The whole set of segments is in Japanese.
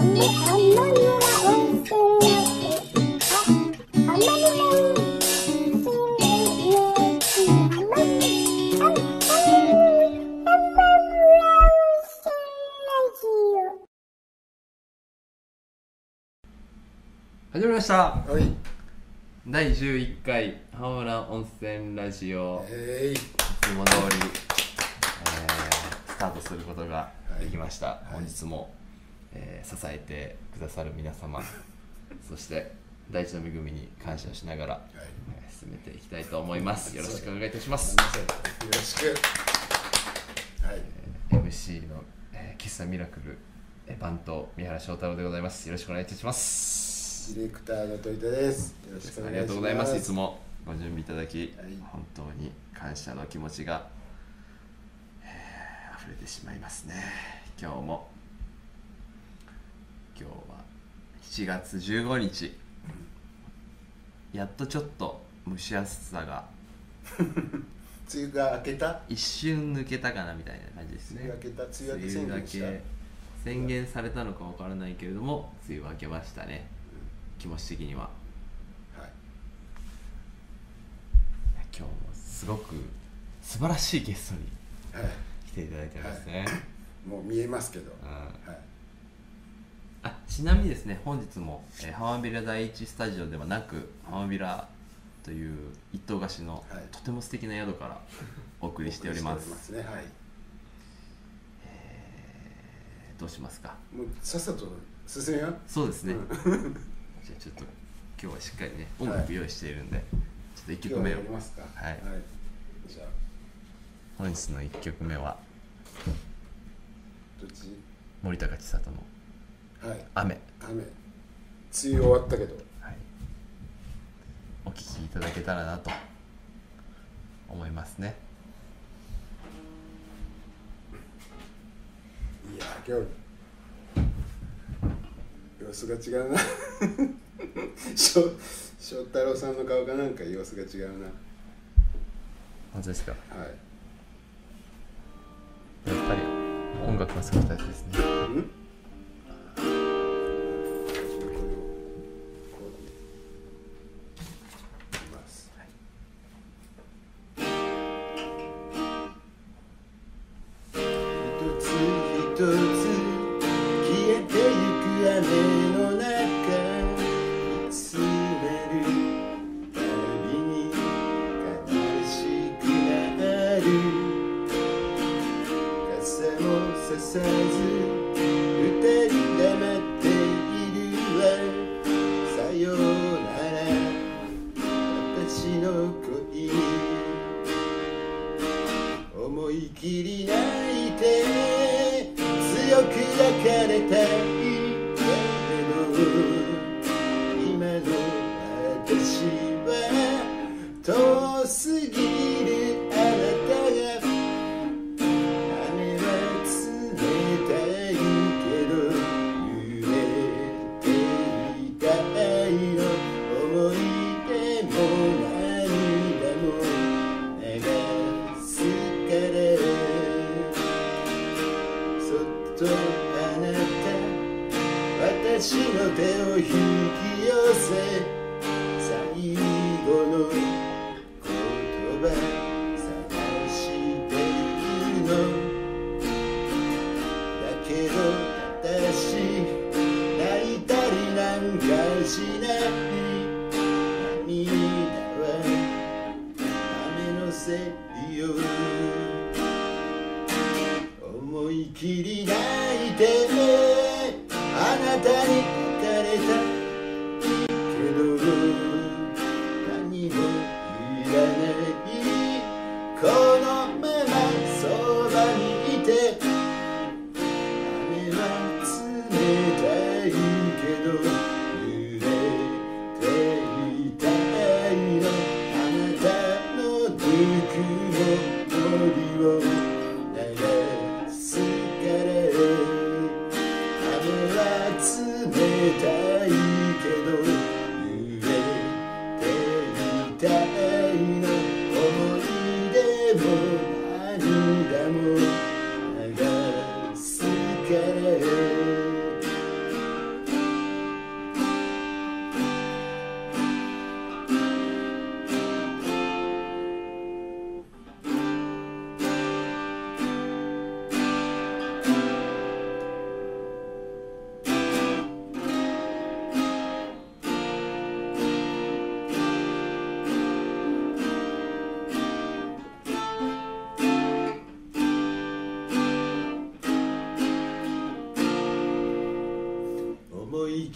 始まりました。はい。第11回浜村温泉ラジオ。えい。いつも通り、えースタートすることができました、本日も、えー支えてくださる皆様 そして大地の恵みに感謝をしながら、えー進めていきたいと思います。よろしくお願いいたします。よろしく。はい。MC の、えー喫茶ミラクルえー番頭三原翔太郎でございます。よろしくお願いいたします。ディレクターの戸板です。よろしくおあ願いします。りがとうございます。いつもご準備いただき、はい。本当に感謝の気持ちが、えー溢れてしまいますね。今日も今日は7月15日。やっとちょっと蒸し暑さが 梅雨が明けた？一瞬抜けたかなみたいな感じですね。梅雨明けた？梅雨明け宣言した？梅雨明け宣言されたのかわからないけれども梅雨は明けましたね。気持ち的には。はい。今日もすごく素晴らしいゲストにはい。来ていただいてますね、もう見えますけど。うん。はいあちなみにですね本日も、えー、浜ビラ第一スタジオではなく浜ビラという一棟貸しの、はい。とても素敵な宿からお送りしております。ねはい。えーどうしますか？もうさっさと進めよう？そうですね、うん。じゃあちょっと今日はしっかりね音楽用意しているんで、ちょっと1曲目を。はやりますか。はい。じゃあ。本日の1曲目は森高千里のはい「雨」雨。梅雨終わったけど。はい、お聴きいただけたらなと思いますね。いや今日様子が違うな。翔翔太郎さんの顔がなんか様子が違うな。本当ですか？はい。やっぱり音楽が好きたちですね。ん？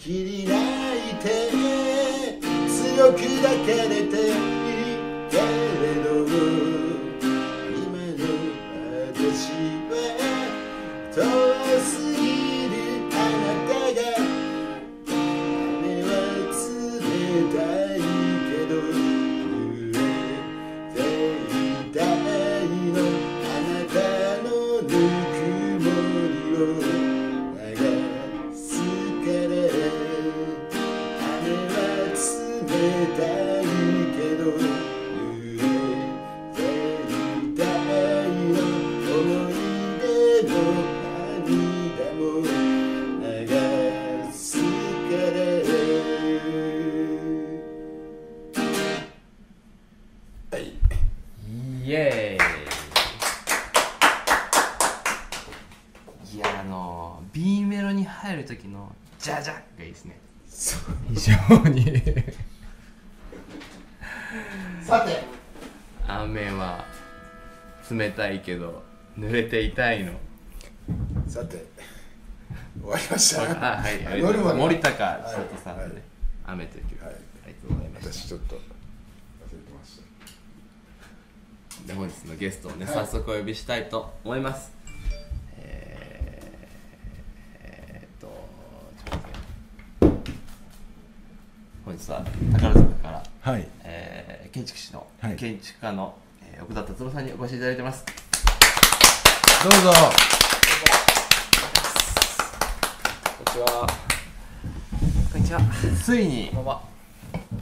切り泣いて強く抱かれていいけれど。非常に。さて。雨は冷たいけど濡れて痛いの。さて。終わりました。あはいありがいます。森高はい千里さんのねはい「雨」という曲、はい。ありがとうございました私ちょっと忘れてました。で本日のゲストをね、早速お呼びしたいと思いますえー、えーっとちょっと待って本日は宝塚から、はい。えー建築士の、はい。建築家の、えー奥田達郎さんにお越しいただいてます。どうぞ。こんにちは。こんにちは。ついにこんばんは。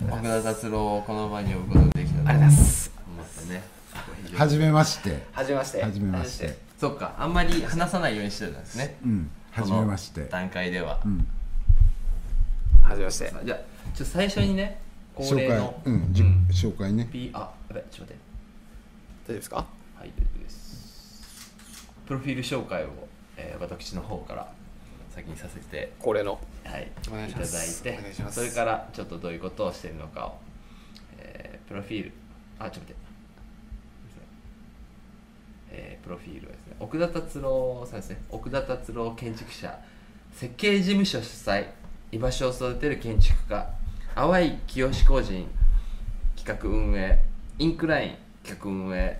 奥田達郎をこの場に呼ぶことができたとありがとうございます。はじめまして。はじめまして。はじめまして。そっかあんまり話さないようにしてたんですね。うん。はじめまして。段階では、うん。はじめまして。じゃあちょっと最初にね恒紹介例のうん。じ紹介ね。P あやべちょっと待って。大丈夫ですか？はい、大丈夫です。プロフィール紹介を、えー私の方から先にさせて、恒例の。はい、お願いしいただいますて。お願いします。それからちょっとどういうことをしているのかを、えープロフィール、あ、ちょっと待って。えープロフィールはですね、奥田達郎さんですね、奥田達郎建築者、設計事務所主催、居場所を育てる建築家、淡井清個人企画運営、インクライン企画運営、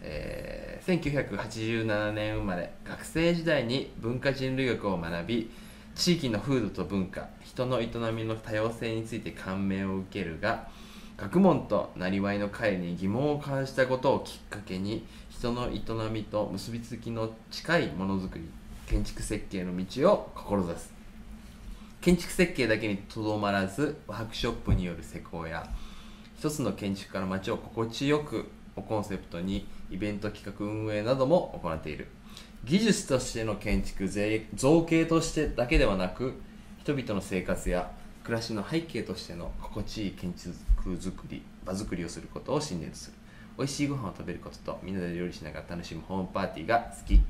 えー1987年生まれ学生時代に文化人類学を学び地域の風土と文化人の営みの多様性について感銘を受けるが学問となりわいの会に疑問を感じたことをきっかけに人の営みと結びつきの近いものづくり建築設計の道を志す。建築設計だけにとどまらずワークショップによる施工や一つの建築家の街を心地よくをコンセプトにイベント企画運営なども行っている。技術としての建築造形としてだけではなく人々の生活や暮らしの背景としての心地いい建築づくり場作りをすることを信念とする。美味しいご飯を食べることとみんなで料理しながら楽しむホームパーティーが好き。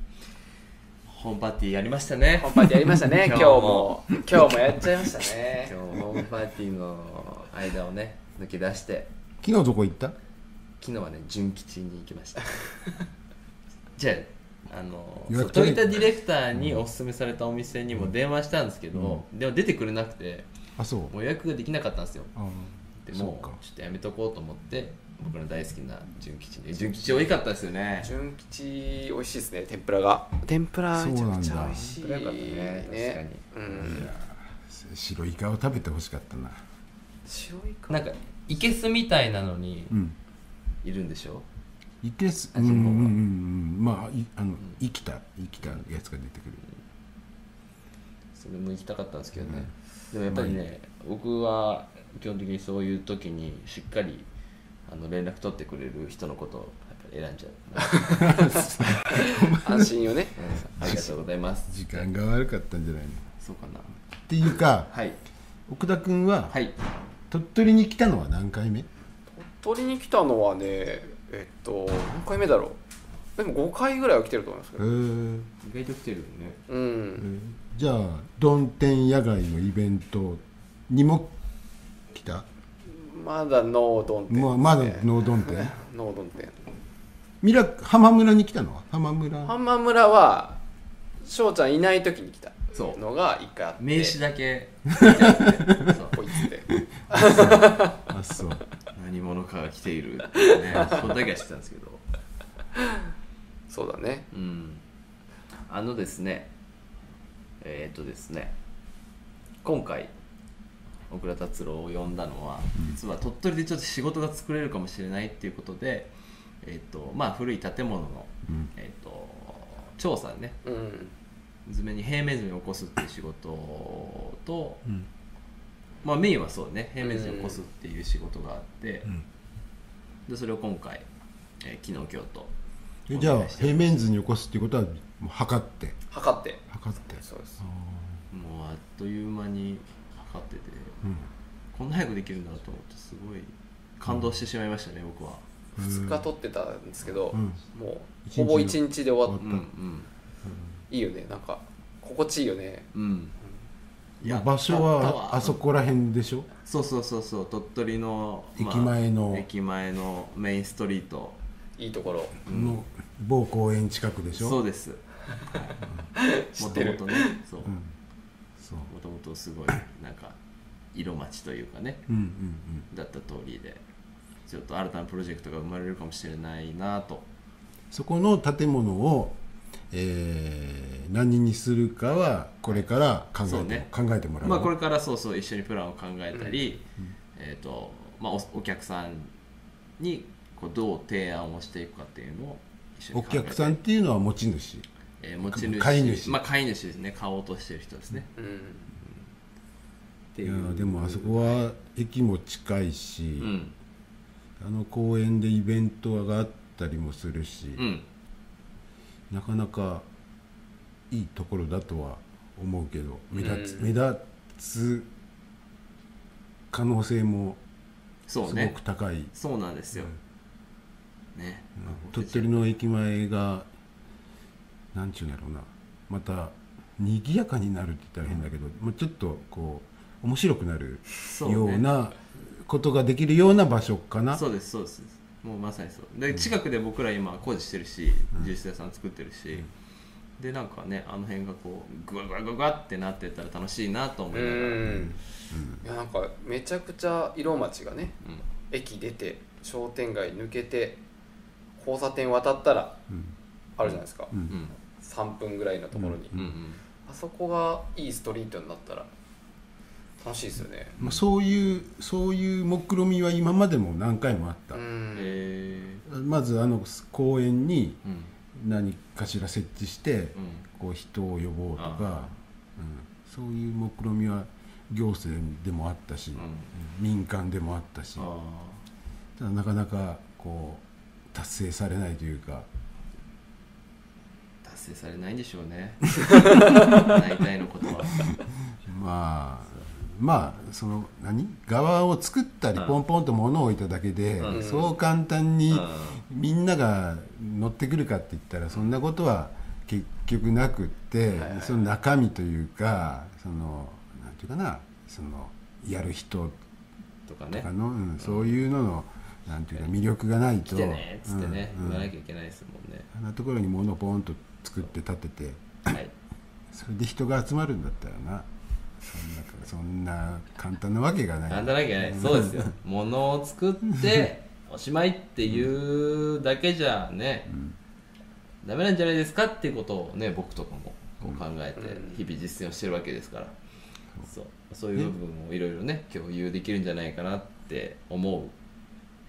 ホームパーティーやりましたね。ホームパーティーやりましたね。今日も。今日も。やっちゃいましたね。今日ホームパーティーの間をね抜け出して。昨日どこ行った？昨日はね純吉に行きました。じゃああのトイタディレクターにおすすめされたお店にも電話したんですけど、でも出てくれなくてあそう。もう予約ができなかったんですよ。あでもちょっとやめとこうと思って僕の大好きな純吉に純吉美味しかったですよね。純吉美味しいですね。天ぷらが。天ぷらめちゃくちゃ美味しい。そうなんだ。天ぷらよかったねうん。白イカを食べてほしかったな。白いか。なんかいけすみたいなのにうん。いるんでしょ？いけすうんうんうんうん。まあいあの生きた生きたやつが出てくる。それも行きたかったんですけどね、でもやっぱりね、僕は基本的にそういう時にしっかりあの連絡取ってくれる人のことをやっぱり選んじゃう、安心をね。うん。ありがとうございます。時間が悪かったんじゃないの？っそうかな。ていうかはい。奥田君ははい。鳥取に来たのは何回目？鳥取に来たのはね、えっと、何回目だろう。でも5回ぐらいは来てると思いますけへど。ー。意外と来てるよね。うえん。ー。じゃあどん天野外のイベントにもまだノードン店ね。まあまだノードン店ノードン店。ミラ浜村に来たの？は浜村。浜村は翔ちゃんいない時に来た。そう。のが一回あって。名刺だけ。そうこいつって あそう。何者かが来ている。ね。それだけは知ってたんですけど。そうだね。うん。あのですね。えっ、とですね。今回小倉達郎を呼んだのは、実は鳥取でちょっと仕事が作れるかもしれないっていうことで、えっとまあ、古い建物の、うん。えっと調査ねうん。図面に平面図に起こすっていう仕事と、うん。まあ、メインはそうね平面図に起こすっていう仕事があって、うん。でそれを今回、えー昨日今日とえじゃあ平面図に起こすっていうことはもう測って？測って。測って。そうですもうあっという間に測っててうんこんな早くできるんだと思ってすごい感動してしまいましたね、僕は。2日取ってたんですけど、うん。もうほぼ1日で終わっうんうんいいよねなんか心地いいよね。うん。いや場所はあそこら辺でしょ？そうそうそうそう。鳥取の、駅前の。駅前のメインストリート。いいところ。の某公園近くでしょ？そうです。知ってる。もともとねそう。うん。そう。もともとすごいなんか色町というかねうんうんうん。だった通りでちょっと新たなプロジェクトが生まれるかもしれないなと。そこの建物を、えー何にするかはこれから考えて,、そうね。考えてもらう、まあこれからそうそう一緒にプランを考えたり、えっ、とまあおお客さんにこうどう提案をしていくかっていうのを一緒にお客さんっていうのは持ち主。えー持ち主。買い主。まあ買い主ですね。買おうとしてる人ですね、うんっていう。でもあそこは駅も近いし、うん。あの公園でイベントがあったりもするし、うん。なかなかいいところだとは思うけど目立つ,、うん目立つ可能性もすごく高い、そうなんですよ、ね、鳥取の駅前がなんちゅうんだろうな。また賑やかになるって言ったら変だけど、まあ、ちょっとこう面白くなるようなことができるような場所かな。そうですそうです。もうまさにそう。で近くで僕ら今工事してるしジュース屋さん作ってるし、でなんかねあの辺がこうグワグワグワってなってったら楽しいなと思ういながら、ん。いやなんかめちゃくちゃ色町がねうん。駅出て商店街抜けて交差点渡ったらうん。あるじゃないですか、うん。うん。3分ぐらいのところに、うんうん。あそこがいいストリートになったら楽しいですよね。まあ、そういうそういう目論見みは今までも何回もあった、うん。えまずあの公園に何かしら設置してうん。こう人を呼ぼうとあか、うん、そういう目論見みは行政でもあったし、うん。民間でもあったし。あただなかなかこう達成されないというか。ー達成されないんでしょうね。大体のことは。まあまあその何？側を作ったりうん。ポンポンと物を置いただけで、うん。そう簡単にうん。みんなが乗ってくるかって言ったらそんなことは結局なくって、はいはい。その中身というかそのなんていうかなそのやる人とかね。とかの、うん。そういうののなんていうか魅力がないと。来てねっつってね、うん。うん。言わなきゃいけないですもんね。あんなところに物をポンと作って建ててはい。それで人が集まるんだったらな。そんなそんな簡単なわけがない。簡単なわけない。そうですよ。物を作っておしまいっていうだけじゃね、ダメなんじゃないですかっていうことをね僕とかもこう考えて日々実践をしてるわけですから、そう。そう。いう部分をいろいろね共有できるんじゃないかなって思う、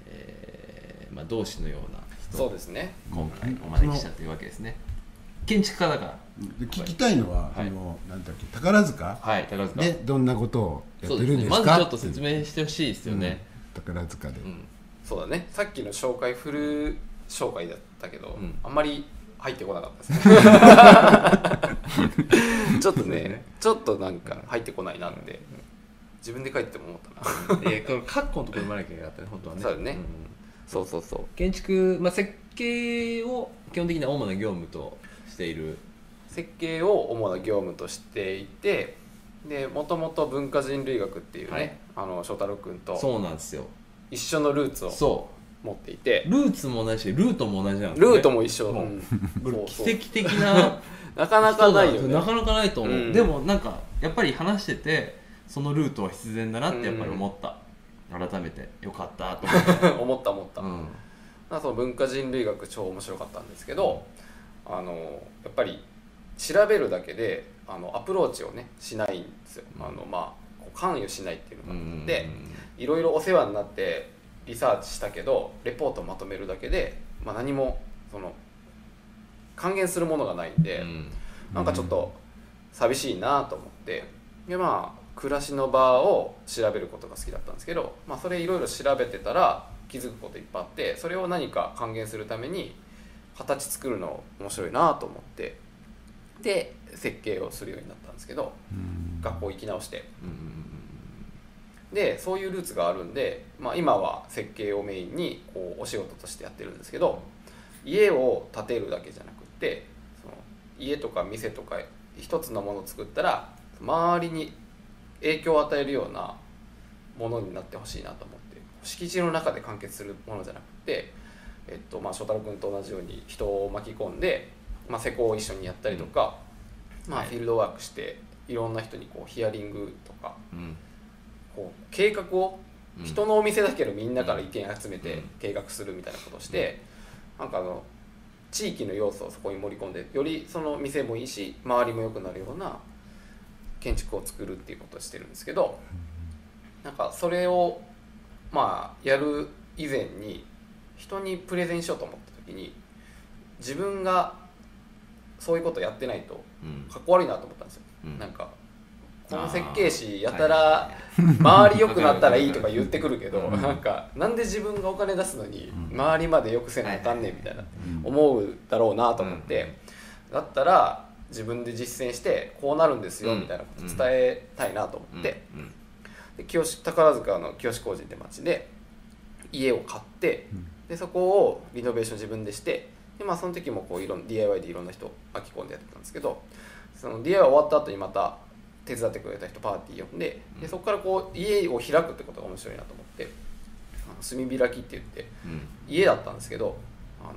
えーまあ、同志のような人。をそうですね。今回お招きしたというわけですね建築家だから。で聞きたいのは、はい。あのなんだっけ宝塚？はい宝塚。でどんなことをやってるんですか？まずちょっと説明してほしいですよね、うん。宝塚で、うん。そうだね。さっきの紹介フル紹介だったけど、ん。あんまり入ってこなかったですね。ちょっとねちょっとなんか入ってこないなって自分で書いても思ったな。いやこれカッコのところに言わなきゃいけなかったね本当はね。そうだね。ん。そうそうそう。建築、まあ、設計を基本的には主な業務としている。設計を主な業務としていてでもともと文化人類学っていうね、はい。あの翔太郎君とそうなんですよ。一緒のルーツをそ持っていて。ルーツも同じしルートも同じなんですね。ルートも一緒、もう奇跡的な なかなかないよね。なかなかないと思う、うん。でもなんかやっぱり話しててそのルートは必然だなってやっぱり思った、改めて。よかったと思って、思った思った、うん。まあその文化人類学超面白かったんですけどあのやっぱり調べるだけであのアプローチをねしないんですよ、あのまあ関与しないっていうのがあって、いろいろお世話になってリサーチしたけどレポートをまとめるだけで、まあ、何もその還元するものがないんで、うん。なんかちょっと寂しいなと思ってでまあ暮らしの場を調べることが好きだったんですけど、まあ、それいろいろ調べてたら気づくこといっぱいあってそれを何か還元するために形作るの面白いなと思ってで設計をするようになったんですけど学校行き直して。でそういうルーツがあるんで、まあ、今は設計をメインにこうお仕事としてやってるんですけど家を建てるだけじゃなくってその家とか店とか一つのものを作ったら周りに影響を与えるようなものになってほしいなと思って敷地の中で完結するものじゃなくて、えっとまあ、翔太郎君と同じように人を巻き込んで、まあ、施工を一緒にやったりとか、まあ、はい。フィールドワークしていろんな人にこうヒアリングとかうん。こう計画をうん。人のお店だけどみんなから意見集めてうん。計画するみたいなことをして、なんかあの地域の要素をそこに盛り込んでよりその店もいいし周りも良くなるような建築を作るっていうことをしてるんですけどなんかそれをまあやる以前に人にプレゼンしようと思った時に自分がそういうことやってないとうん。かっこ悪いなと思ったんですよ。うん。なんかこの設計士やたら周り良くなったらいいとか言ってくるけどうん。なんかなんで自分がお金出すのに周りまで良くせなあかんねんみたいなうん思うだろうなと思って。だったら自分で実践してこうなるんですようん。みたいなこと伝えたいなと思って。うん。で清宝塚の清小路って町で家を買ってでそこをリノベーション自分でしてで、まあ、その時もこういろん DIY でいろんな人巻き込んでやってたんですけどその DIY 終わった後にまた手伝ってくれた人パーティー呼んででそこからこう家を開くってことが面白いなと思って炭開きって言ってうん。家だったんですけどあの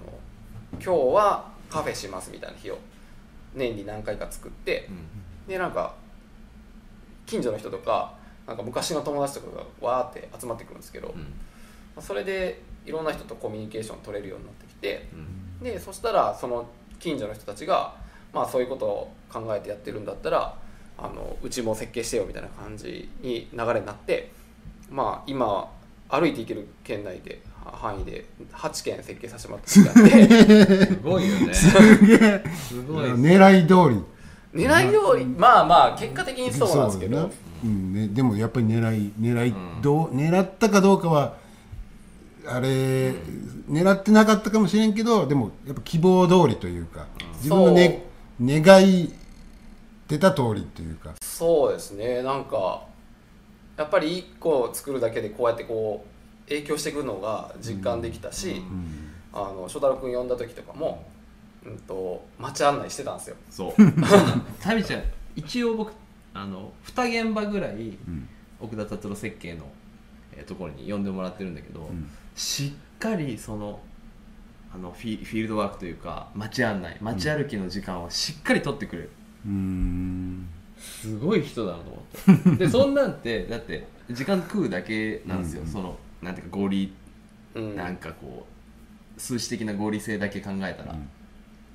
今日はカフェしますみたいな日を年に何回か作ってでなんか近所の人とかなんか昔の友達とかがわーって集まってくるんですけど、うん。まあそれでいろんな人とコミュニケーション取れるようになってきてうん。でそしたらその近所の人たちが、まあ、そういうことを考えてやってるんだったらあのうちも設計してよみたいな感じに流れになって、まあ、今歩いて行ける県内では範囲で8件設計させてもらってて すごいよね。すげえすごい狙い通り。狙い通りまあまあ結果的にそうなんですけど。うん。ね、でもやっぱり狙い狙い、どう狙ったかどうかはあれ、狙ってなかったかもしれんけどでもやっぱ希望通りというか自分の、ね、願い出た通りというか。そうですね。なんかやっぱり1個作るだけでこうやってこう影響してくるのが実感できたし、あの翔太郎君呼んだ時とかも、うん、と街案内してたんですよ。そう。タミちゃん一応僕あの2現場ぐらい奥田達郎設計の、えーところに呼んでもらってるんだけど、んしっかりそのあのフィフィールドワークというか街案内街歩きの時間はしっかり取ってくれる、うーん。すごい人だなと思って。でそんなんてだって時間食うだけなんですよ、そのなんていうか合理うん。なんかこう数値的な合理性だけ考えたら、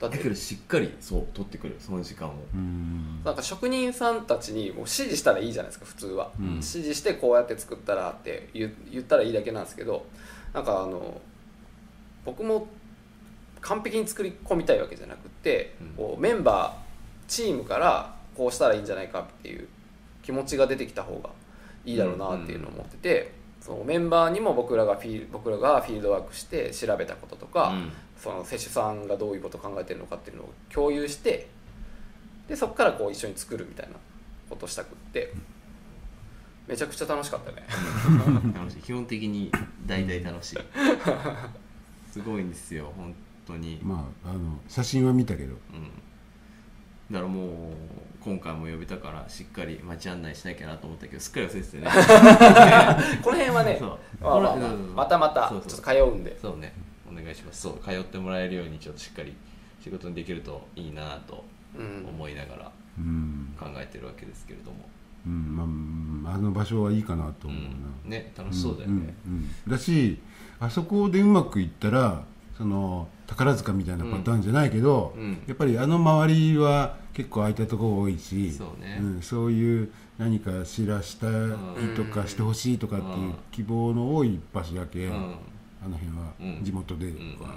だけどしっかりそう取ってくるその時間を、うん。なんか職人さんたちにもう指示したらいいじゃないですか普通は、ん。指示してこうやって作ったらって言言ったらいいだけなんですけどなんかあの僕も完璧に作り込みたいわけじゃなくって、うん。こうメンバーチームからこうしたらいいんじゃないかっていう気持ちが出てきた方がいいだろうなっていうのを思ってて、そのメンバーにも僕らがフィール僕らがフィールドワークして調べたこととか、うん。その施主さんがどういうことを考えてるのかっていうのを共有してでそこからこう一緒に作るみたいなことをしたくってめちゃくちゃ楽しかったね。楽しい。基本的に大体楽しい。すごいんですよ本当に、まああの写真は見たけど。うん、だからもう今回も呼びたからしっかり街案内しなきゃなと思ったけどすっかり忘れててね。この辺はねまあまあまあこれうんまたまたちょっと通うんで。そうね。お願いします。そう通ってもらえるようにちょっとしっかり仕事にできるといいなとうん思いながらうん、考えてるわけですけれども、うんまあうん、あの場所はいいかなと思うな、うんね楽しそうだよね、うんうんだしあそこでうまくいったらその宝塚みたいなパターンじゃないけど、うん。やっぱりあの周りは結構空いたところ多いしそうね。ん、そういう何か知らしたいとかしてほしいとかっていう希望の多い場所だけ、うん。あの辺はうん。地元でうん。は、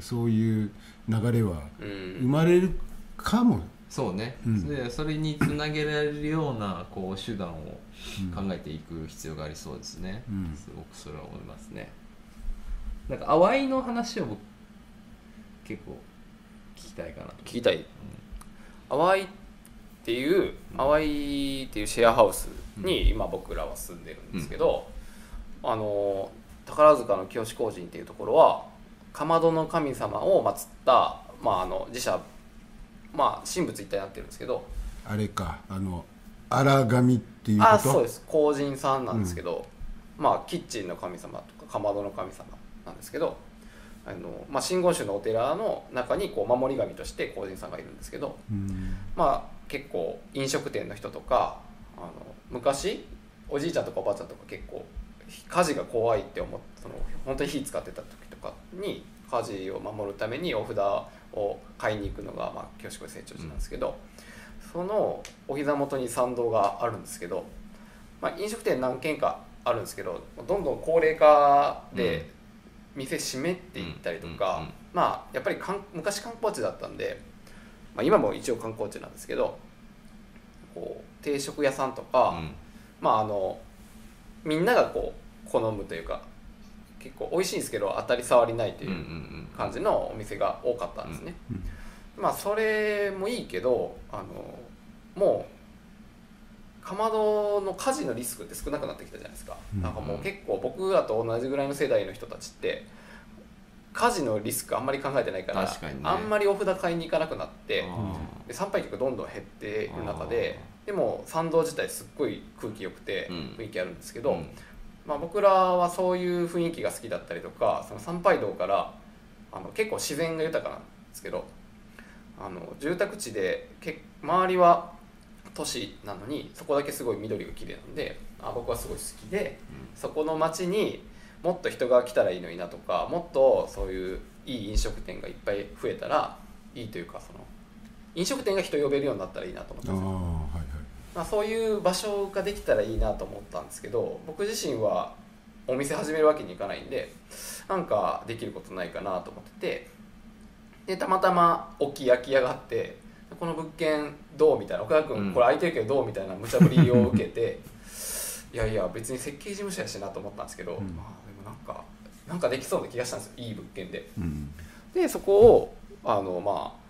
そういう流れはうん。生まれるかも、そうね、うん。でそれにつなげられるようなこう手段を考えていく必要がありそうですね、うん。すごくそれは思いますね。なんか淡いの話を僕結構聞きたいかなと。聞きたい。淡いっていう淡いっていうシェアハウスに今僕らは住んでるんですけど、あの宝塚の清志工人っていうところはかまどの神様を祀った、まあ、あの自社まあ神仏一体になってるんですけど。あれかあの荒神っていうこと？あそうです。工人さんなんですけど、まあキッチンの神様とかかまどの神様なんですけど。あの、まあ、真言宗のお寺の中にこう守り神として工人さんがいるんですけど、うん。まあ結構飲食店の人とかあの昔おじいちゃんとかおばあちゃんとか結構火事が怖いって思ってその本当に火使ってた時とかに火事を守るためにお札を買いに行くのが、まあ、清志小成長寺なんですけど、そのお膝元に参道があるんですけど、まあ、飲食店何軒かあるんですけどどんどん高齢化で店閉めていったりとか、うんうんうんまあやっぱり観昔観光地だったんで、まあ、今も一応観光地なんですけどこう定食屋さんとか、うん。まああのみんながこう好むというか結構美味しいんですけど当たり障りないとうんうんいう感じのお店が多かったんですね、うんまあそれもいいけどあのもうかまどの火事のリスクって少なくなってきたじゃないですか、うんなんかもう結構僕らと同じぐらいの世代の人たちって火事のリスクあんまり考えてないからね。あんまりお札買いに行かなくなってあで参拝客どんどん減っている中ででも参道自体すっごい空気良くてうん。雰囲気あるんですけど、ーうんまあ、僕らはそういう雰囲気が好きだったりとかその参拝道からあの結構自然が豊かなんですけどあの住宅地でけ周りは都市なのにそこだけすごい緑が綺麗なんであ僕はすごい好きでそこの街にもっと人が来たらいいのになとかもっとそういういい飲食店がいっぱい増えたらいいというかその飲食店が人呼べるようになったらいいなと思ったんですよまあ、そういう場所ができたらいいなと思ったんですけど僕自身はお店始めるわけにいかないんでなんかできることないかなと思っててでたまたま大きい空き家があってこの物件どうみたいな岡田君、うん。これ空いてるけどどうみたいな無茶ぶりを受けて いやいや別に設計事務所やしなと思ったんですけど、ん。まあでもなんかなんかできそうな気がしたんですよいい物件で。うん。でそこをあのまあ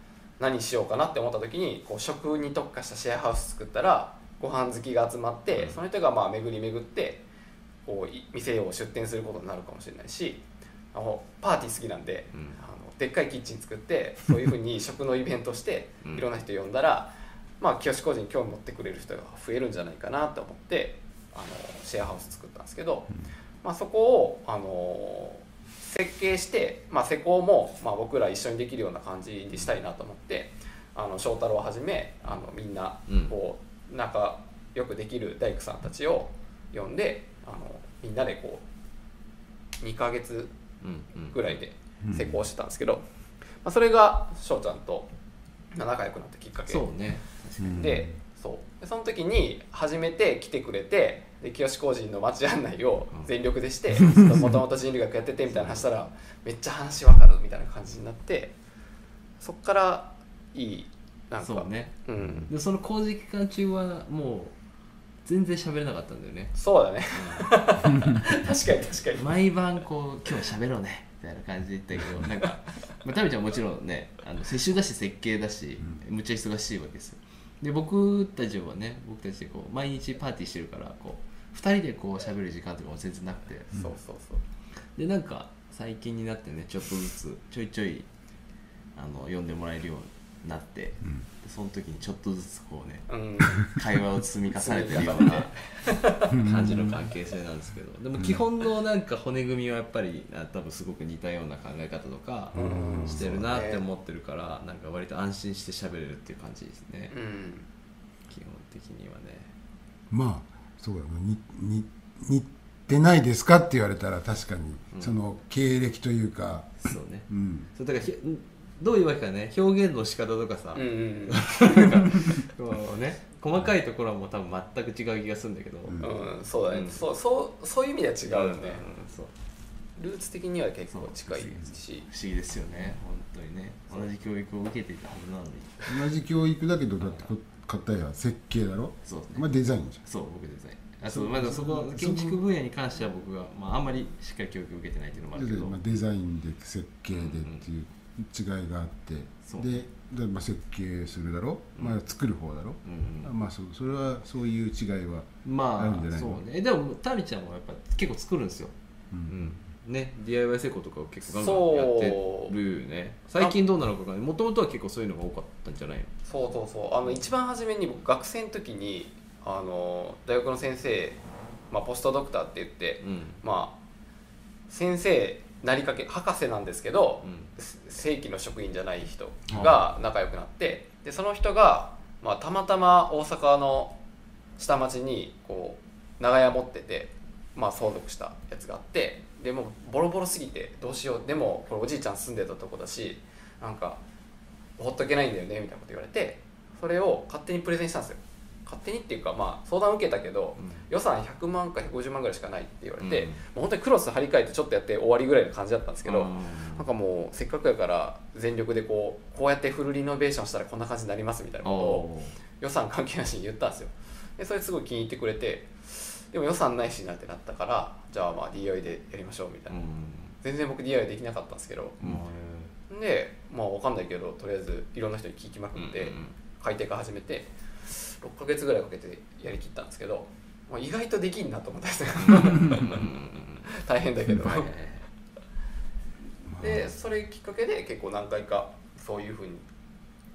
何しようかなって思った時にこう食に特化したシェアハウス作ったらご飯好きが集まって、その人がまあ巡り巡ってこうい店を出店することになるかもしれないしあのパーティー好きなんで、うん。あのでっかいキッチン作ってそういうふうに 食のイベントしてうん。いろんな人呼んだら、まあ清志工事に興味持ってくれる人が増えるんじゃないかなと思ってあのシェアハウス作ったんですけど、まあ、そこをあの設計して、まあ、施工も、まあ、僕ら一緒にできるような感じにしたいなと思ってあの翔太郎をはじめあのみんなうん。こう仲良くできる大工さんたちを呼んであのみんなでこう2ヶ月ぐらいで施工してたんですけど、まあ、それが翔ちゃんとまあ仲良くなったきっかけそうね。うん。でそう。でその時に初めて来てくれてで清志工人の街案内を全力でしてもともと人類学やっててみたいな話したらめっちゃ話わかるみたいな感じになってそっからいいなんか。そうね。うん、でその工事期間中はもう全然喋れなかったんだよね。そうだね。確かに確かに。毎晩こう今日喋ろうねみたいな感じで言ったけど なんか、まあ、タミちゃんもちろんねあの接種だし設計だし、むっちゃ忙しいわけですよ。で僕たちはね僕たちこう毎日パーティーしてるからこう2人でこう喋る時間とかも全然なくて。そうそうそう。でなんか最近になってねちょっとずつちょいちょいあの呼んでもらえるようなって、でその時にちょっとずつこうねうん。会話を積み重ねてるような 感じの関係性なんですけど。でも基本のなんか骨組みはやっぱりあ多分すごく似たような考え方とかうん。してるなって思ってるからなんか割と安心して喋れるっていう感じですね。うん。基本的にはね。まあそうだなにに似てないですかって言われたら確かにその経歴というか、そうね。うん。そうだからひどういうわけかね表現の仕方とかさ、うんうんこうね細かいところはもう多分全く違う気がするんだけど、んうん、うん、そうだね、うん。そうそうそういう意味では違うよね、んそう。ルーツ的には結構近いし。不思議ですよね。本当にね。同じ教育を受けていたはずなのに。同じ教育だけどだってこ片や設計だろ、そうですね。まあ、デザインじそう僕デザイン。あそう。まだそこ建築分野に関しては僕は、まあ、あんまりしっかり教育を受けてないっていうのもあるけど。まあ、デザインで設計でっていう違いがあって、そう。でで、まあ、設計するだろ、うん。まあ、作る方だろ、うんうん。まあそうそれはそういう違いは、まあるんじゃないあそのうね。でもタミちゃんもやっぱ結構作るんですよ。ううんんね DIY 成功とかを結構ガンガンやってるよね。最近どうなのかがもともとは結構そういうのが多かったんじゃないの？そうそうそう。あの一番初めに僕学生の時にあの大学の先生、まあ、ポストドクターって言って、うん。まあ先生なりかけ博士なんですけど、うん。正規の職員じゃない人が仲良くなってでその人が、まあ、たまたま大阪の下町にこう長屋持ってて、まあ、相続したやつがあってでもうボロボロすぎてどうしよう。でもこれおじいちゃん住んでたとこだしなんかほっとけないんだよねみたいなこと言われてそれを勝手にプレゼンしたんですよ。勝手にっていうかまあ相談受けたけど、予算100万か150万ぐらいしかないって言われて、うん。もう本当にクロス張り替えてちょっとやって終わりぐらいの感じだったんですけど、うん。なんかもうせっかくやから全力でこうこうやってフルリノベーションしたらこんな感じになりますみたいなことをお予算関係なしに言ったんですよ。でそれすごい気に入ってくれてでも予算ないしなってなったからじゃあまあ DIY でやりましょうみたいな、全然僕 DIY できなかったんですけど。うん。でまあわかんないけどとりあえずいろんな人に聞きまくって、うん改定化始めて6ヶ月ぐらいかけてやりきったんですけど、まあ、意外とできんなと思ったんですよ。大変だけど。はい。でそれきっかけで結構何回かそういうふうに、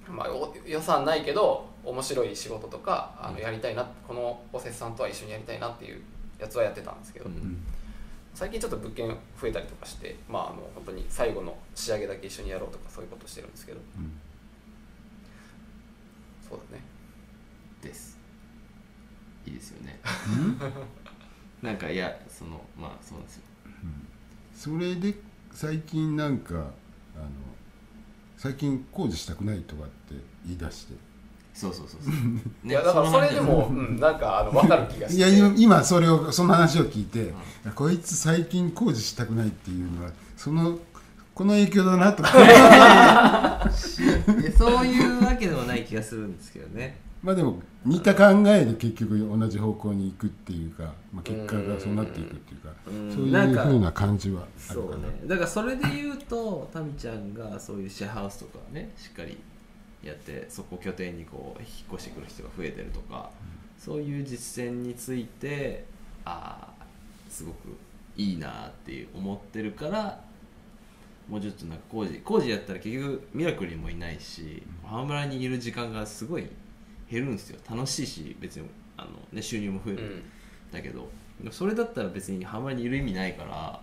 まあ、お予算ないけど面白い仕事とかあのやりたいなこのおせっさんとは一緒にやりたいなっていうやつはやってたんですけど、うん。最近ちょっと物件増えたりとかしてまああの本当に最後の仕上げだけ一緒にやろうとかそういうことしてるんですけど。うん。そうだね。です。いいですよね。なんかいやそのまあそうなんですよ。それで最近なんかあの最近工事したくないとかって言い出してそうそうそうそう、いやだからそれでも、うん、なんかあの分かる気がして。いや今今それをその話を聞いて、こいつ最近工事したくないっていうのはそのこの影響だなと。そういうわけでもない気がするんですけどね。まあでも似た考えで結局同じ方向に行くっていうか、まあ、結果がそうなっていくっていうかうん。そういうふうな感じはあるかな。そうね。だからそれで言うとタミちゃんがそういうシェアハウスとかねしっかりやってそこを拠点にこう引っ越してくる人が増えてるとか、そういう実践についてああすごくいいなっていう思ってるからもうちょっとなんか工事工事やったら結局ミラクルにもいないし浜村にいる時間がすごい減るんですよ。楽しいし別にあの、ね、収入も増える、うん。だけどそれだったら別に浜村にいる意味ないから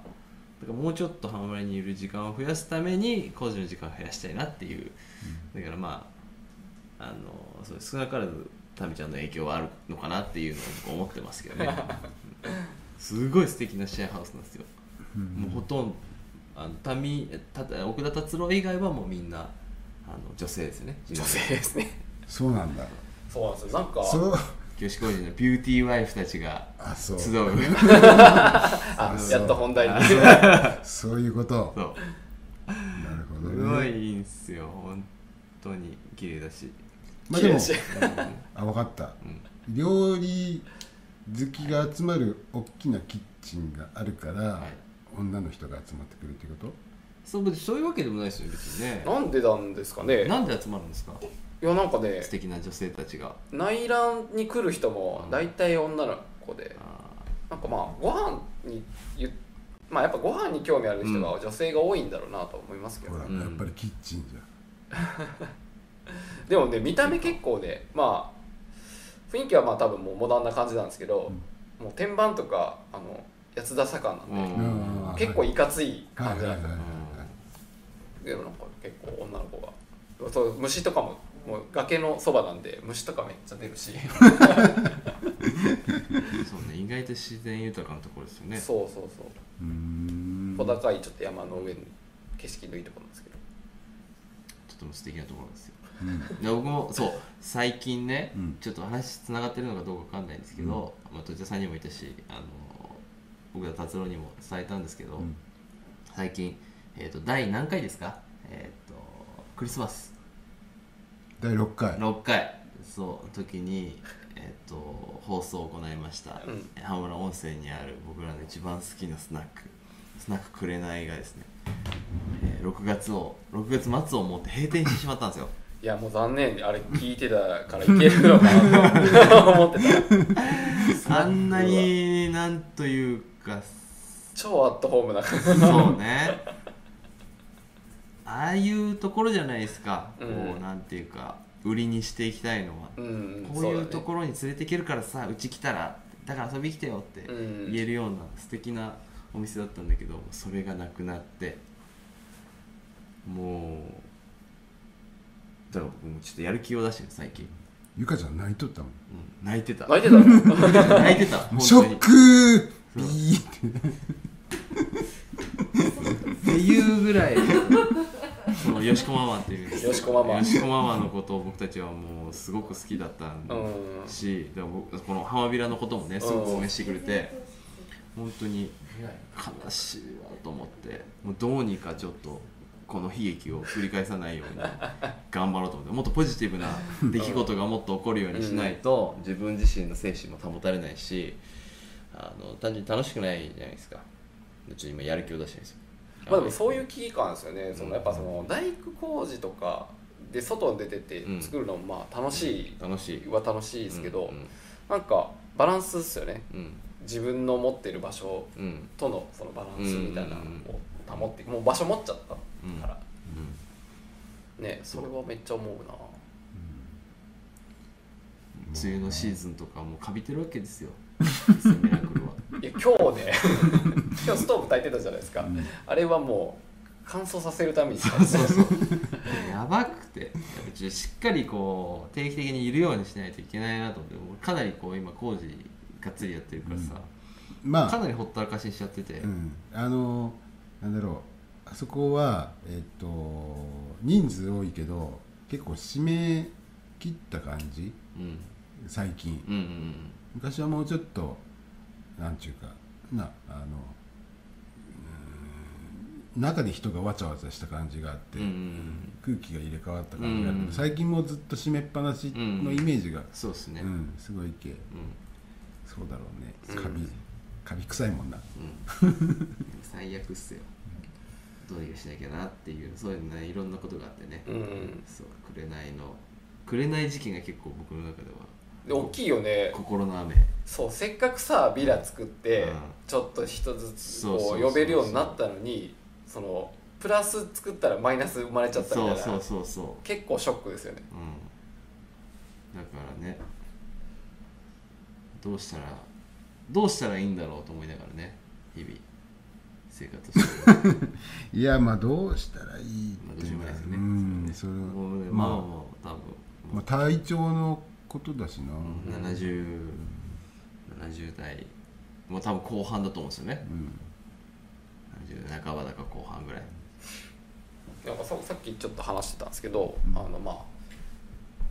だからもうちょっと浜村にいる時間を増やすために工事の時間を増やしたいなっていう、だからまああのそう少なからずタミちゃんの影響はあるのかなっていうのを思ってますけどね。うん。すごい素敵なシェアハウスなんですよ、もうほとんどあのタミた奥田達郎以外はもうみんなあの女性ですね。女性ですね。そうなんだ。そうなんですよ。なんかそう教師工事のビューティーワイフたちがあそう。集う。あやっと本題に。そう。いうこと。そう。なるほどすごねいいいんすよ。本当に。綺麗だし、まあでも綺麗だしあ分かった。うん。料理好きが集まる大きなキッチンがあるから、はい。女の人が集まってくるってこと？そうそういうわけでもないですよ別にね。なんでなんですかね。なんで集まるんですか？いやなんかね素敵な女性たちが。内覧に来る人も大体女の子であなんかまあご飯にゆまあやっぱご飯に興味ある人が女性が多いんだろうなと思いますけど、ほら、うん。やっぱりキッチンじゃん。でもね見た目結構ねまあ雰囲気はまあ多分もうモダンな感じなんですけど、もう天板とかあの八田坂なんで、うん。うん。結構いかつい。感じなんですよ、でもなんか結構女の子がそう虫とかももう崖のそばなんで虫とかめっちゃ出るし。そうね意外と自然豊かなところですよね。そうそうそう。うーん。小高いちょっと山の上に景色のいいところなんですけど。とても素敵なところですよ。うん。で僕もそう最近ね、うん。ちょっと話つながってるのかどうかわかんないんですけど、まあ、土田さんにもいたしあの僕ら達郎にも伝えたんですけど、うん。最近、えー、と第何回ですか？えっ、とクリスマス第6回。6回。そう時に、えー、と放送を行いました、うん羽村温泉にある僕らの一番好きなスナック。スナックくれないがですね、えー6月を6月末をもって閉店してしまったんですよ。いやもう残念。あれ聞いてたからいけるのかなと思ってた。あんなになんというか。超アットホームな感じ。そうねああいうところじゃないですか、うん。こうなんていうか売りにしていきたいのは、うんこういうところに連れていけるからさうち来たらだから遊び来てよってうん言えるような素敵なお店だったんだけどそれがなくなってもうだから僕もちょっとやる気を出してる最近、ゆかちゃん泣いとったもん。うん泣いてた。泣いてたの？泣いてたショックビーってっていうぐらい。そのよしこママっていう。よしこママ。よしこママのことを僕たちはもうすごく好きだったんうん。し、でこの浜ビラのこともねすごく応援してくれて本当に悲しいわと思ってもうどうにかちょっとこの悲劇を繰り返さないように 頑張ろうと思ってもっとポジティブな出来事がもっと起こるようにしないと自分自身の精神も保たれないしあの単純に楽しくないじゃないですか。ちょっと今やる気を出してるんですよまあでもそういう危機感ですよね、そのやっぱその大工工事とかで外に出てってうん。作るのもまあ楽しい。楽しい。は楽しいですけど、うんなんかバランスですよね。うん。自分の持ってる場所うん。とのそのバランスみたいなのうんを保ってもう場所持っちゃったうん。から、ねそれはめっちゃ思うな。梅雨のシーズンとかもうかびてるわけですよ。セミラクル今日ね 今日ストーブ焚いてたじゃないですか、あれはもう乾燥させるために使ってた。そうそう。やばくて。しっかりこう定期的にいるようにしないといけないなと思って。かなりこう今工事がっつりやってるからさ、まあ。かなりほったらかしにしちゃってて、うん、あのなんだろう。あそこはえっ、と人数多いけど結構締め切った感じ？うん。最近。うんうん。昔はもうちょっとなんちゅうかなあのうーん中で人がわちゃわちゃした感じがあって、うんうんうん。空気が入れ替わった感じがあるけど、うん。最近もずっと閉めっぱなしのイメージが、そうですね、うんすごいけうん。そうだろうね。うん。カビ、カビ臭いもんな。うん。最悪っすよ。どうにかしなきゃなっていうそういうねいろんなことがあってね、うんそう紅の。紅事件が結構僕の中ではで大きいよね。心の雨そうせっかくさビラ作って、うん。ちょっと一つずつこそう呼べるようになったのにそのプラス作ったらマイナス生まれちゃったみたいな。そうそうそう結構ショックですよね。うん。だからね。どうしたらどうしたらいいんだろうと思いながらね。日々生活してる。いやまあどうしたらいいまあどうっていうのはしようもないですよね。うんそれは。もうねまあまあ多分。まあ、体調のことだしな、7070代もう多分後半だと思うんですよね。うん70代半ばだか後半ぐらい。なんかささっきちょっと話してたんですけど、あのまあ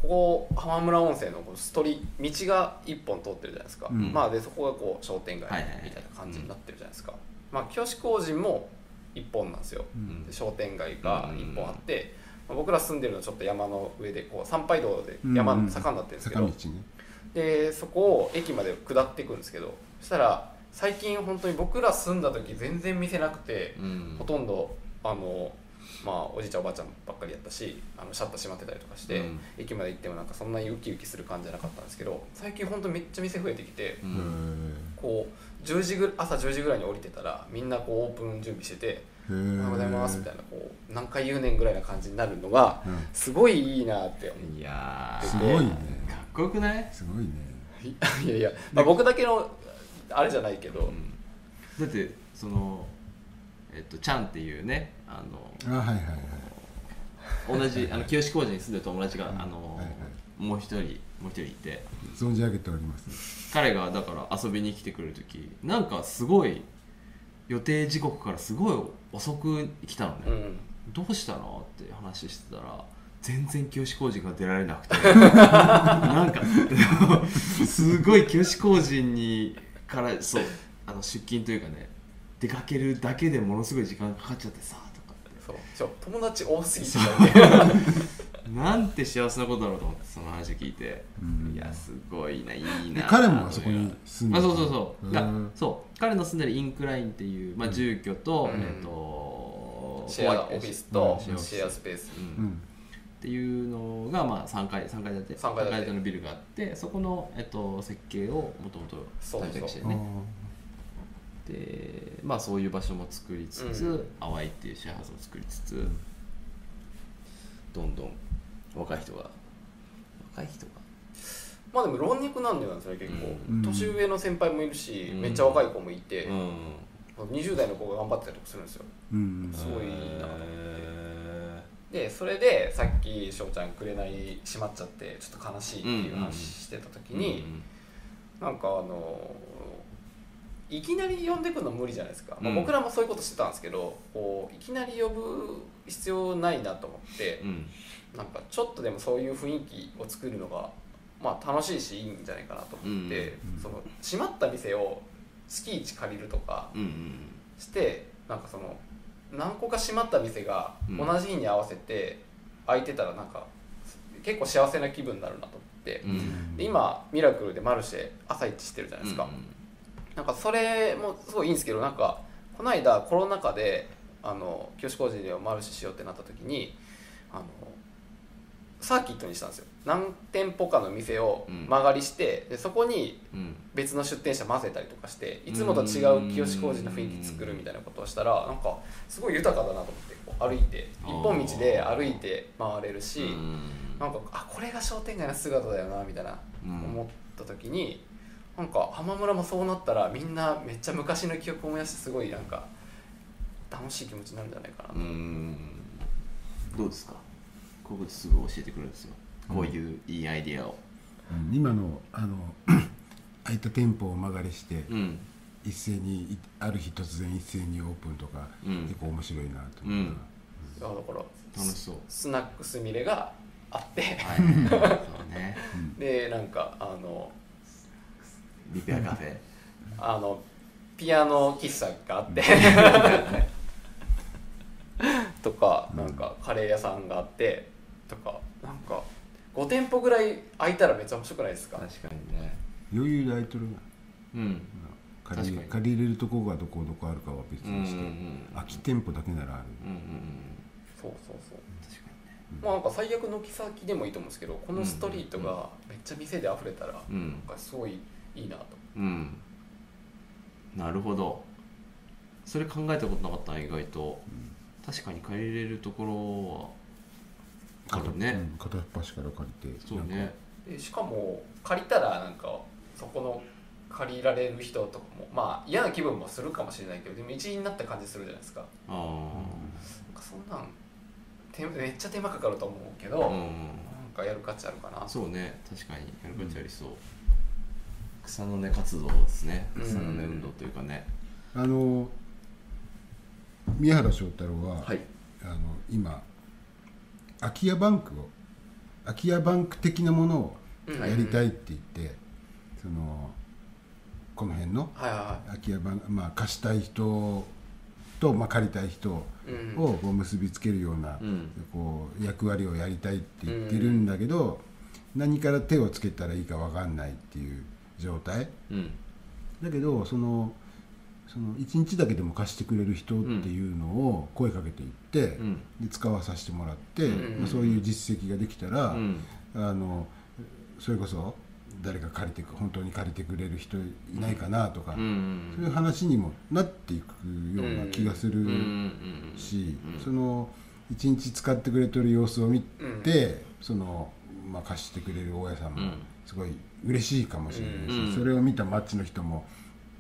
ここ浜村温泉のこのストリ道が一本通ってるじゃないですか、うん。まあでそこがこう商店街はいはいはい。みたいな感じになってるじゃないですか、まあ清志工人も一本なんですよ、ん。で商店街が一本あって、まあ僕ら住んでるのちょっと山の上でこう参拝道で山うん。うん坂になってるんですけど、坂道ねでそこを駅まで下っていくんですけどそしたら最近本当に僕ら住んだ時全然見せなくて、うん。ほとんどあのまあおじいちゃんおばあちゃんばっかりやったしあのシャッター閉まってたりとかして、うん。駅まで行ってもなんかそんなにウキウキする感じじゃなかったんですけど最近本当めっちゃ店増えてきて、ううん。んこう10時ぐ朝10時ぐらいに降りてたらみんなこうオープン準備してて「おはようございます」みたいなこう何回言うねんぐらいな感じになるのがうん。すごいいいなって思いやー。すごいねこよくない？すごいね。う いやいや、まあ、僕だけのあれじゃないけど、だってそのえっとちゃんっていうねあのあはいはいはい。同じあの清志工事に住んでる友達があの、はいはい。もう一人もう一人いて。存じ上げております。彼がだから遊びに来てくれる時なんかすごい予定時刻からすごい遅く来たのね、うん。どうしたの？って話してたら全然清志工事が出られなくて。なんかすごい清志工事にからそうあの出勤というかね出かけるだけでものすごい時間がかかっちゃってさとかって。そう。そう友達多すぎて。たんでなんて幸せなことだろうと思ってその話を聞いて、うん。いやすごいないいでな彼もあそこに住んでる。あそうそうそう。だうん。そう。彼の住んでるインクラインっていう、まあ、住居と、うん。えっとシェアオフィスとうん。シェアス。ペース。うんうんっていうのが、まあ、3階三階建て。三階建て。のビルがあってそこの、えっと、設計をもともと体験してあね。で、まあ、そういう場所も作りつつ、うん。淡いっていうシェアハウスを作りつつ、どんどん若い人が若い人が。まあでも老若男女なんですよね結構、うん。年上の先輩もいるし、うん。めっちゃ若い子もいて、うん。20代の子が頑張ってたりとかするんですよ。うん。すごいいいなへでそれでさっき翔ちゃんくれない閉まっちゃってちょっと悲しいっていう話してた時ーに、なんかあのいきなり呼んでくるの無理じゃないですか、まあ、うん。僕らもそういうことしてたんですけどこういきなり呼ぶ必要ないなと思ってうん。うんなんかちょっとでもそういう雰囲気を作るのが、まあ、楽しいしいいんじゃないかなと思って、うんその閉まった店を月1借りるとかうんうん。してなんかその何個か閉まった店がうん。同じ日に合わせて空いてたらなんか結構幸せな気分になるなと思って、うん。で今ミラクルでマルシェ朝一してるじゃないですか、なんかそれもすごいいいんですけどなんかこの間コロナ禍であの清志工事でマルシェしようってなった時にあのサーキットにしたんですよ。何店舗かの店をうん。間借りして、でそこにうん。別の出店者混ぜたりとかしていつもと違う清志工事の雰囲気作るみたいなことをしたらなんかすごい豊かだなと思ってこう歩いて一本道で歩いて回れるし、うん。なんかあこれが商店街の姿だよなみたいなうん思った時に、なんか浜村もそうなったらみんなめっちゃ昔の記憶を思い出してすごいなんか楽しい気持ちになるんじゃないかなと、うん。どうですか？ここですぐ教えてくれるんですよ。こういういいアイディアを。うん。今のあの 空いた店舗を間借りしてうん。一斉にいある日突然一斉にオープンとかうん。結構面白いなと思うん。いやだから楽しそう。スナックすみれがあって。はいそうね。でなんかあのリペアカフェ。あのピアノ喫茶があって。とかなんかカレー屋さんがあってとかなんか5店舗ぐらい空いたらめっちゃ面白くないですか？確かにね。余裕で空いてるなうん。借り確かに。借りれるとこがどこどこあるかは別にして、うんうんうん空き店舗だけならある、うんうんうん。そうそうそう。確かまあなんか最悪軒先でもいいと思うんですけどこのストリートがめっちゃ店で溢れたらにうん。なんかすごいいいなと。うん。なるほど。それ考えたことなかったな意外と。確かに借りれるところはあるね。うん片っ端から借りてそうね。でしかも借りたらなんかそこの借りられる人とかもまあ嫌な気分もするかもしれないけどでも一員になった感じするじゃないですか。あなんかそんなん手めっちゃ手間かかると思うけど、あうん。なんかやる価値あるかな。そうね。確かにやる価値ありそう、草の根活動ですね。うん。草の根運動というかね、あの宮原翔太郎は、はい。あの今空き家バンクを空き家バンク的なものをうん。やりたいって言って、そのこの辺の空き家バンク、まあ、貸したい人と、まあ、借りたい人をこう結びつけるような、うん。こう役割をやりたいって言ってるんだけど、何から手をつけたらいいか分かんないっていう状態。うん。だけどそのその1日だけでも貸してくれる人っていうのを声かけていって、うん。で使わさせてもらって、うん。まあ、そういう実績ができたら、うん。あのそれこそ誰か借りてく本当に借りてくれる人いないかなとか、そういう話にもなっていくような気がするし、うん。その一日使ってくれてる様子を見て、そのまあ、貸してくれる大家さんもうん。すごい嬉しいかもしれないし、うん。それを見た町の人も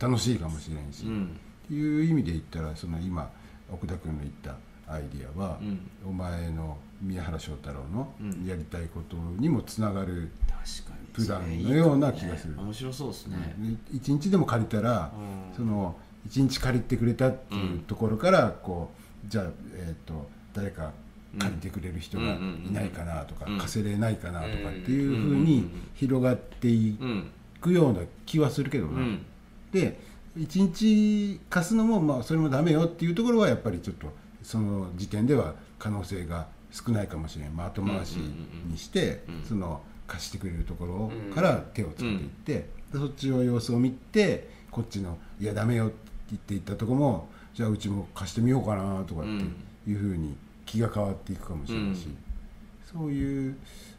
楽しいかもしれないし、うん。っていう意味で言ったらその今奥田君の言ったアイディアは、うん。お前の宮原翔太郎のうん。やりたいことにもつながるプランのような気がする。面白そうですね、で一日でも借りたら、うん。その一日借りてくれたっていうところから、こうじゃあ、えー、と誰か借りてくれる人がいないかなとか、うん。貸せれないかなとかっていうふううんに広がっていうんくような気はするけどな、うんで一日貸すのも、まあ、それもダメよっていうところはやっぱりちょっとその時点では可能性が少ないかもしれない、まあ、後回しにして、その貸してくれるところから手をつけていって、でそっちの様子を見てこっちの「いやダメよ」って言っていったとこもじゃあうちも貸してみようかなとかっていうふうに気が変わっていくかもしれないし、うん。そういう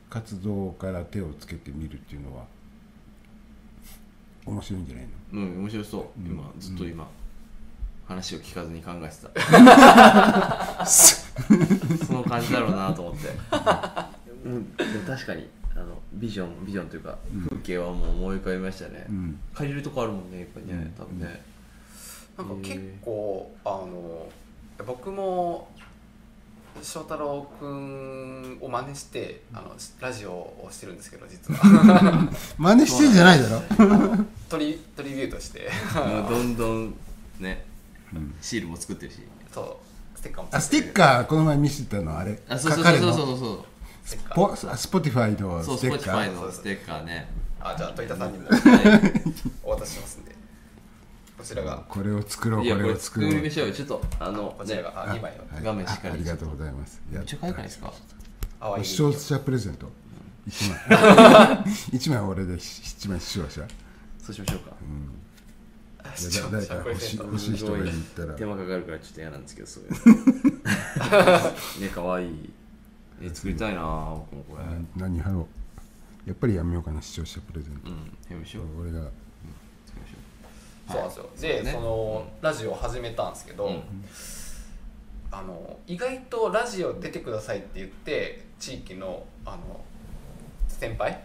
活動から手をつけてみるっていうのは面白いんじゃないの？うん面白そう、今ずっと今、話を聞かずに考えてた。その感じだろうなと思って。うん、でも確かにあのビジョンビジョンというか風景はもう思い浮かびましたね、うん。借りるとこあるもんねやっぱりね、多分ね、なんか結構あの僕も翔太郎くんを真似してあのラジオをしてるんですけど実は。真似してんじゃないだろ。トリトリビュートして。どんどんね、ん。シールも作ってるし。そう。ステッカーもあステッカーこの前見せたのあれ。あそうそうそうそうそう。ステッカー。スポ Spotify のそうステッカーのステッカーね。あじゃあ鳥田さんにも。は お渡ししますんで。こちらが。これを作ろうこれれを作ろう。作りましょう。よちょっとあのこちらが、ああ2枚の。はい。画面しっかり。あありがとうございます。めっちゃ可愛くないですか？視聴者プレゼント。1枚。一枚俺で7枚視聴者。そうしましょうか。視聴誰か者プレゼント。欲しい欲しい人がいたら。手間かかるからちょっと嫌なんですけどそうい。う ね可愛い。え作りたいな僕もこれ。うん。何貼ろう。やっぱりやめようかな視聴者プレゼント、やりましょう。俺がそうなんですよ、でね。そのラジオを始めたんですけど、うん。あの意外とラジオ出てくださいって言って地域のあの先輩、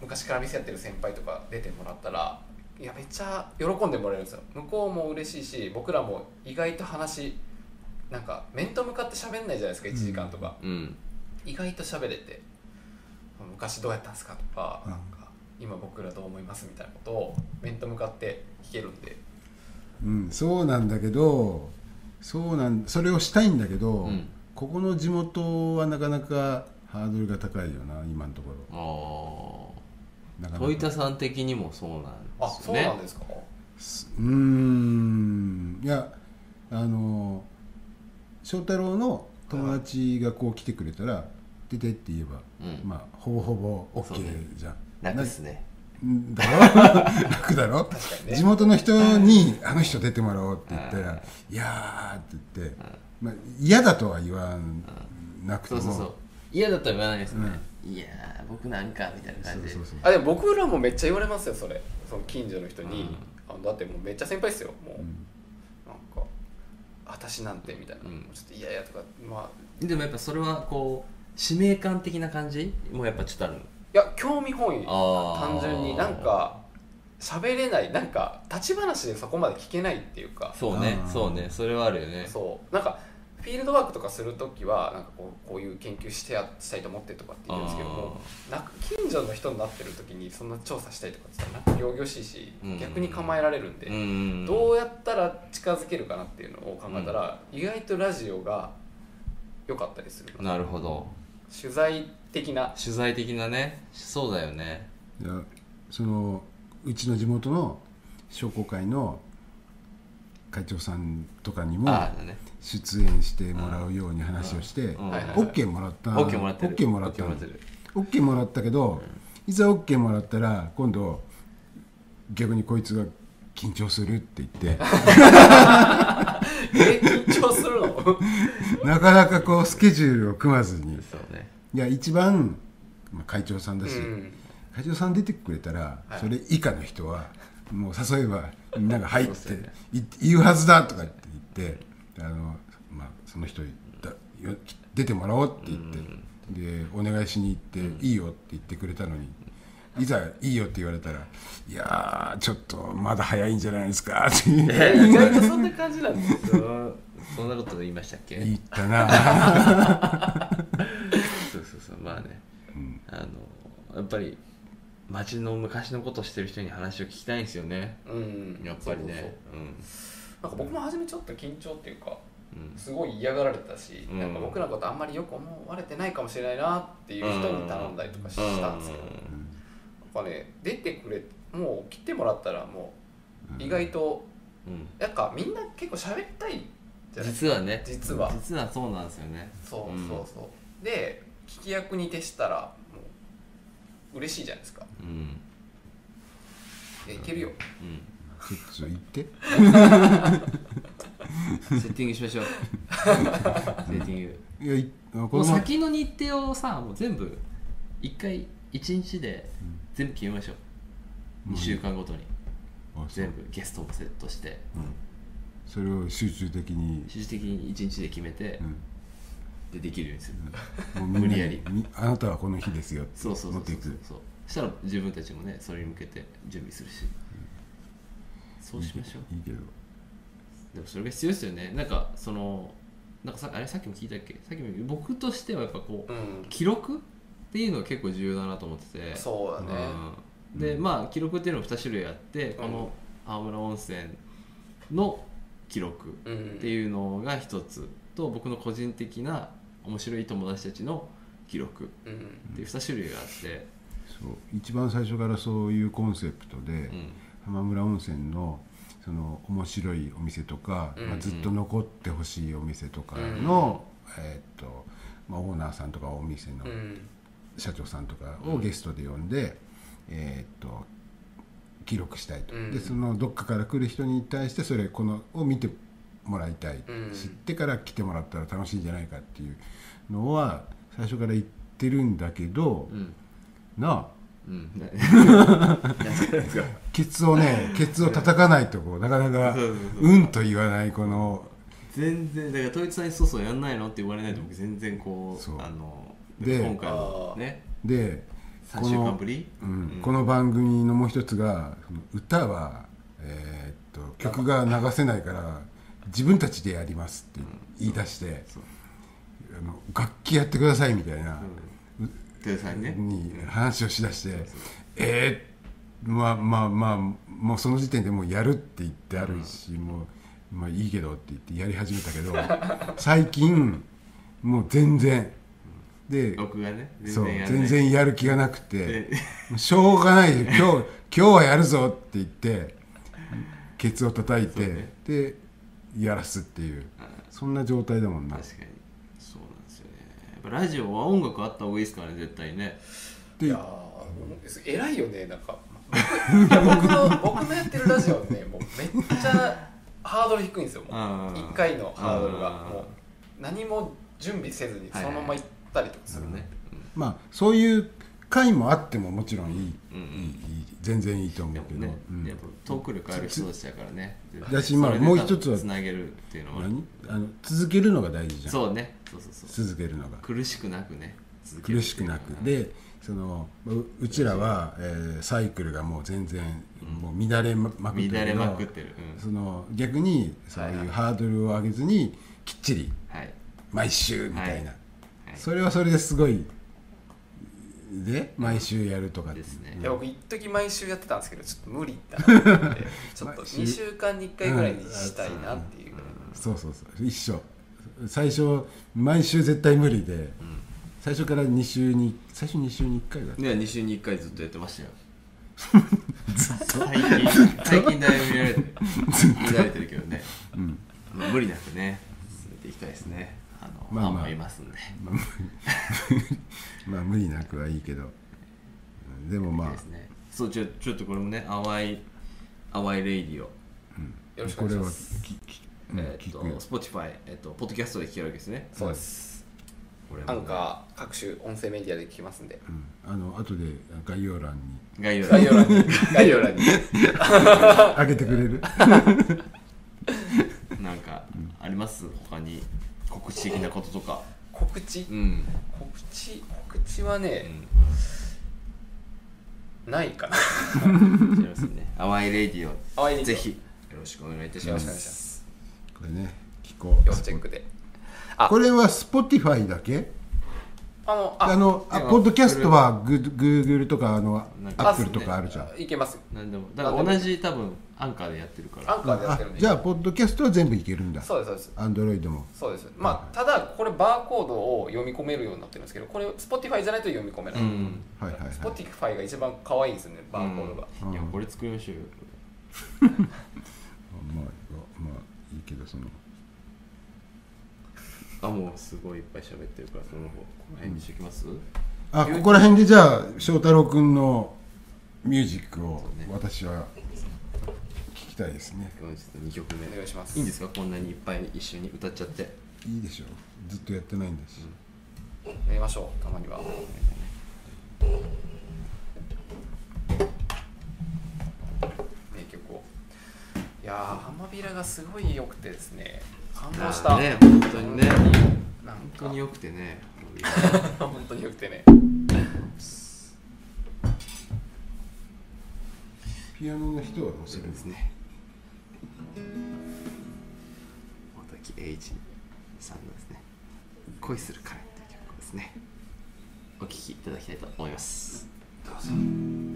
昔から店やってる先輩とか出てもらったらいやめっちゃ喜んでもらえるんですよ。向こうも嬉しいし僕らも意外と話なんか面と向かって喋んないじゃないですか1時間とか、ううん。意外と喋れて昔どうやったんですかとか,、うん。なんか今僕らどう思いますみたいなことを面と向かって聞けるんで。うんそうなんだけどそうなんそれをしたいんだけど、うん。ここの地元はなかなかハードルが高いよな今のとこああろなかなか。戸板さん的にもそうなんあそうですよね。なんですか？うーん。いやあの翔太郎の友達がこう来てくれたら出てって言えば、うん。まあほぼほぼ OK じゃん、楽っすね。んだ ろ楽だろ？確かにね。地元の人に「あの人出てもらおう」って言ったら「いやー」って言って、まあ、嫌だとは言わなくても。そうそうそう。嫌だったら言わないですね、いやー僕なんかみたいな感じで。そうそうそう。あでも僕らもめっちゃ言われますよそれ。その近所の人に、あのだってもうめっちゃ先輩ですよもう、なんか「私なんて」みたいな、うん。ちょっと嫌やとかまあ。でもやっぱそれはこう使命感的な感じもうやっぱちょっとあるいや興味本位。単純に。なんか喋れない。なんか立ち話でそこまで聞けないっていうか。そうね。そうね。それはあるよね。そう。なんかフィールドワークとかするときはなんかこうこういう研究してやしたいと思ってとかって言うんですけどもなんか近所の人になってる時にそんな調査したいとかって言ったらなんか仰々しいし、うん。逆に構えられるんで、うんどうやったら近づけるかなっていうのを考えたら、意外とラジオが良かったりするなるほど取材的な。取材的なね。そうだよね。いやそのうちの地元の商工会の会長さんとかにも出演してもらうように話をして OK もらった。オッケーもらってる。OK もらった。OK もらってる。OK もらったけどいざ OK もらったら今度逆にこいつが緊張するって言って え緊張するの？なかなかこうスケジュールを組まずに。そうね。いや一番、まあ、会長さんだし、うん。会長さん出てくれたら、はい。それ以下の人はもう誘えばみんなが入って、ね。い言うはずだとかって言ってあの、まあ、その人だよ出てもらおうって言って、でお願いしに行って、いいよって言ってくれたのにいざいいよって言われたらいやーちょっとまだ早いんじゃないですかって意外とそんな感じなんですよ。そんなこと言いましたっけ？ったな。そうそうそうまあね、あのやっぱり町の昔のことしてる人に話を聞きたいんですよね。うん。やっぱりね。なんか僕も初めちょっと緊張っていうかうん。すごい嫌がられたし、うん。なんか僕のことあんまりよく思われてないかもしれないなっていう人に頼んだりとかしたんですけど、なんかね出てくれもう来てもらったらもう意外と、うん。なん。かみんな結構喋りたいじゃない？ですか実はね。実は。実はそうなんですよね。そううん。そうそう、で聞き役に徹したらもう嬉しいじゃないですか。うん。いやいけるよ。うちょっと言って。ん セッティングしましょう。セッティング。いやこの前。先の日程をさもう全部一回一日で全部決めましょう、2週間ごとに。全部ゲストもセットして。それを集中的に、一時的に一日で決めて、うん。でできるようにする、もう無理やり。みあなたはこの日ですよってそうそうそうそう。持っていく。そうしたら自分たちもねそれに向けて準備するし、そうしましょう。いいけど。でもそれが必要ですよね。なんかそのなんかさあれさっきも聞いたっけ？さっきも僕としてはやっぱこう、うん。記録っていうのが結構重要だなと思ってて。そうだね、うん。でまあ記録っていうのも2種類あって、この青村温泉の記録うん。っていうのが一つと僕の個人的な面白い友達たちの記録っうんていう2種類があって、そう一番最初からそういうコンセプトで、うん。浜村温泉のその面白いお店とか、うん。まあ、ずっと残ってほしいお店とかの、えーっとまあ、オーナーさんとかお店のうん社長さんとかをゲストで呼んで、えーっと記録したいと、うん。でそのどっかから来る人に対してそれこのを見てもらいたい、うん。知ってから来てもらったら楽しいんじゃないかっていうのは最初から言ってるんだけど、うん。なあ。うん。ケツをねケツを叩かないとこうなかなかそうんと言わないこの。全然だから統一さんにそうそうやんないの？って言われないと僕全然こうそう。あので今回のねで3週間ぶり？うんこの番組のもう一つが歌は、えーっと曲が流せないから自分たちでやりますって言い出して、あの楽器やってくださいみたいな、に話をしだして、えー、まあまあまあもうその時点でもうやるって言ってあるし、もうまあいいけどって言ってやり始めたけど最近もう全然で僕がねそうやらない。全然やる気がなくてしょうがない 今日今日はやるぞって言ってケツを叩いて、そうね。でやらすっていうそんな状態だもんな。確かに。そうなんですよね。やっぱラジオは音楽あった方がいいですからね絶対ね。でいやー偉いよねなんか。僕いや僕の僕のやってるラジオねもうめっちゃハードル低いんですよもう。あー1回のハードルが。あーもう何も準備せずにそのまま行ったりとかするね、ねまあそういう回もあってももちろんいい,、全然いいと思うけど、ね、うん。やっぱトーク力ある人たちだからね。だしまあそれでもう一つはつなげるっていうのは。何？あの続けるのが大事じゃん。そうね。そうそうそう。続けるのが。苦しくなくね。苦しくなく。でそのううちらは、えーサイクルがもう全然、もう乱れまくってる乱れまくってる。うん。その逆にそうはいうハードルを上げずにきっちりはい。毎週みたいな、はいそれはそれですごい。で毎週やるとかですね。いや僕一時毎週やってたんですけどちょっと無理だなと思って ちょっと毎週2週間に1回ぐらいにしたいなっていう、そうそうそう。一緒。最初毎週絶対無理で、最初から2週に最初2週に1回だった。ね2週に1回ずっとやってましたよ。最近最近だいぶ見られてる。見られてるけどね、まあ無理なくね進めていきたいですねあのまあ。まあファンもいますんで。まあまあ無理なくはいいけど。うんでもまあ。ですね。そうちょちょっとこれもね淡い淡いレイディオよろしくお願いします。ききうんえっと聞くよ。Spotify えっとポッドキャストで聞けるわけですね。そうです。これもアンカー各種音声メディアで聞きますんで。うん。あの後で概要欄に。概要欄。に。概要欄に。上げてくれる？なんかあります？他に告知的なこととか。告知？うん、告知？告知はね、ないかな。すね。淡いレディオ。オ。ぜひよろしくお願いいたします。これね聞こう。要チェックで。あ。これは Spotify だけ？あのあ。のあポッドキャストはグーグーグルとかあのアップルとかあるじゃん。いけます。なんでも。だから同じ多分アンカーでやってるから。アンカーでやってるんで。あじゃあポッドキャストは全部いけるんだ。そうですそうです。アンドロイドも。そうです。まあただこれバーコードを読み込めるようになってるんですけどこれ Spotify じゃないと読み込めない、うん。はいはいはい。Spotify が一番可愛いんですよねバーコードが、いやこれ作りましょうよまあまあいいけどその。あもうすごいいっぱい喋ってるからその方この辺にしときます、あここら辺でじゃあ翔太郎君のミュージックを私は聞きたいですね。今日ちょっと2曲目。お願いします。いいんですか？こんなにいっぱい一緒に歌っちゃって。いいでしょう。ずっとやってないんだし、やりましょう。たまには。名曲を。いやー浜ビラがすごい良くてですね。感動した。ね本当にね。本当になん本か当によくてね 本当に良くてね。ピアノの人はどうすそるんですね大滝栄一さんのですね「恋する彼」という曲をですね。お聴きいただきたいと思います。どうぞ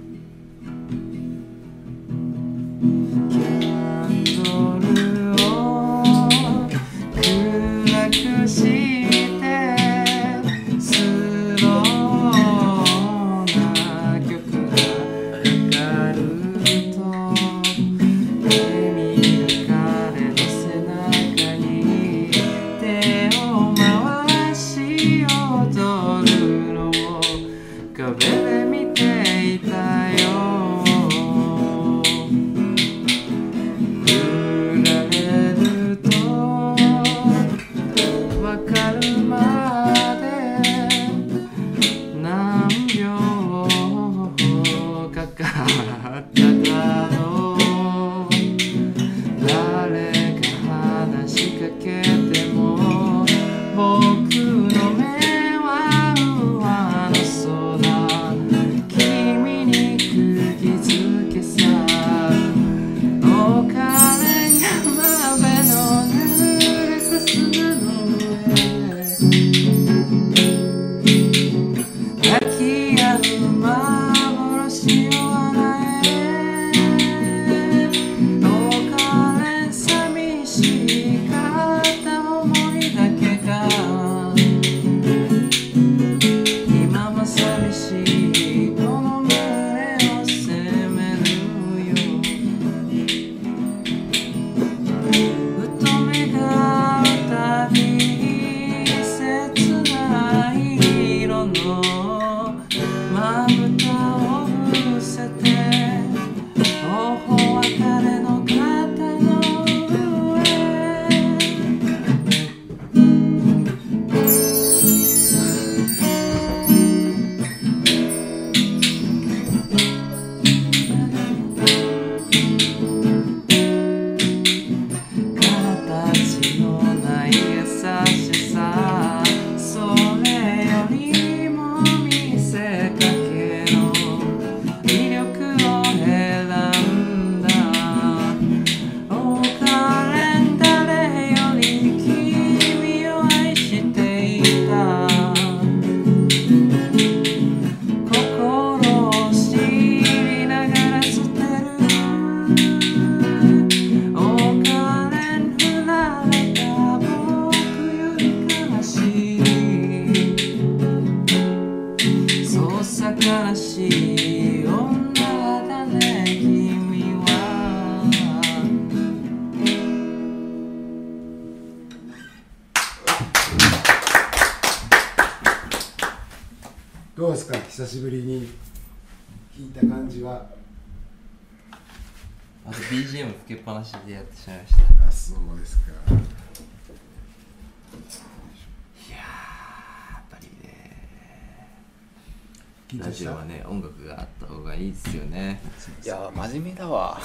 ラジ緊張したオはね音楽があった方がいいですよね。いや真面目だわ。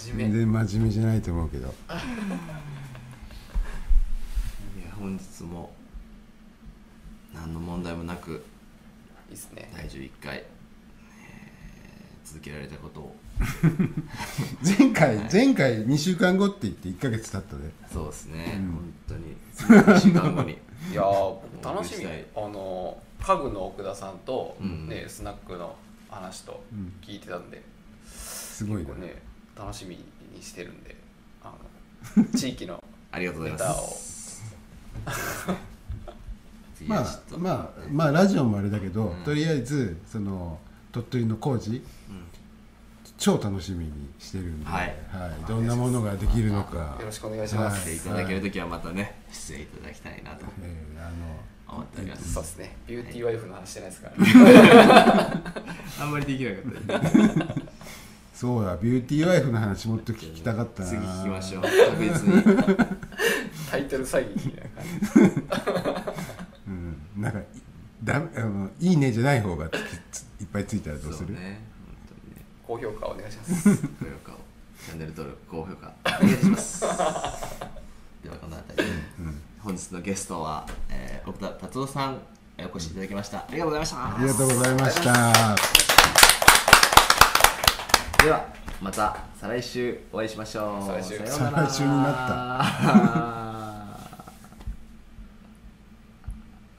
真面目。全然真面目じゃないと思うけど。いや本日も何の問題もなくいいっすね。第11回、えー続けられたことを。前回前回2週間後って言って1ヶ月経ったでそうですね、うん。本当に。次の1週間後に。いや楽しみ。あの家具の奥田さんと、うんねスナックの話とうん。聞いてたんで、すごいね。楽しみにしてるんであの 地域のありがとうございネタを。ま す次まあまあまあラジオもあれだけど、うん。とりあえずその鳥取の工事うん超楽しみにしてるんで、はい。どんなものができるのか。よろしくお願いします、してい。ただけるときはまたね出演い。ただきたいなとえーあの思っておりますそうですね。ビューティーワイフの話してないですから、ね、あんまりできなかった。そうだ。ビューティーワイフの話もっと聞きたかったな。次聞きましょう。確実に。タイトル詐欺みたいな感じ。うん、なんかいだあのいいねじゃない方がつきついっぱいついたらどうする？そうね。高評価お願いします。本当にね高評価を。チャンネル登録高評価。お願いします。ではこの辺りで。うん。本日のゲストは、えー、奥田達夫さんえーお越しいただきました。ありがとうございました。ありがとうございました。ではまた再来週お会いしましょう。再来週。さようなら。再来週になった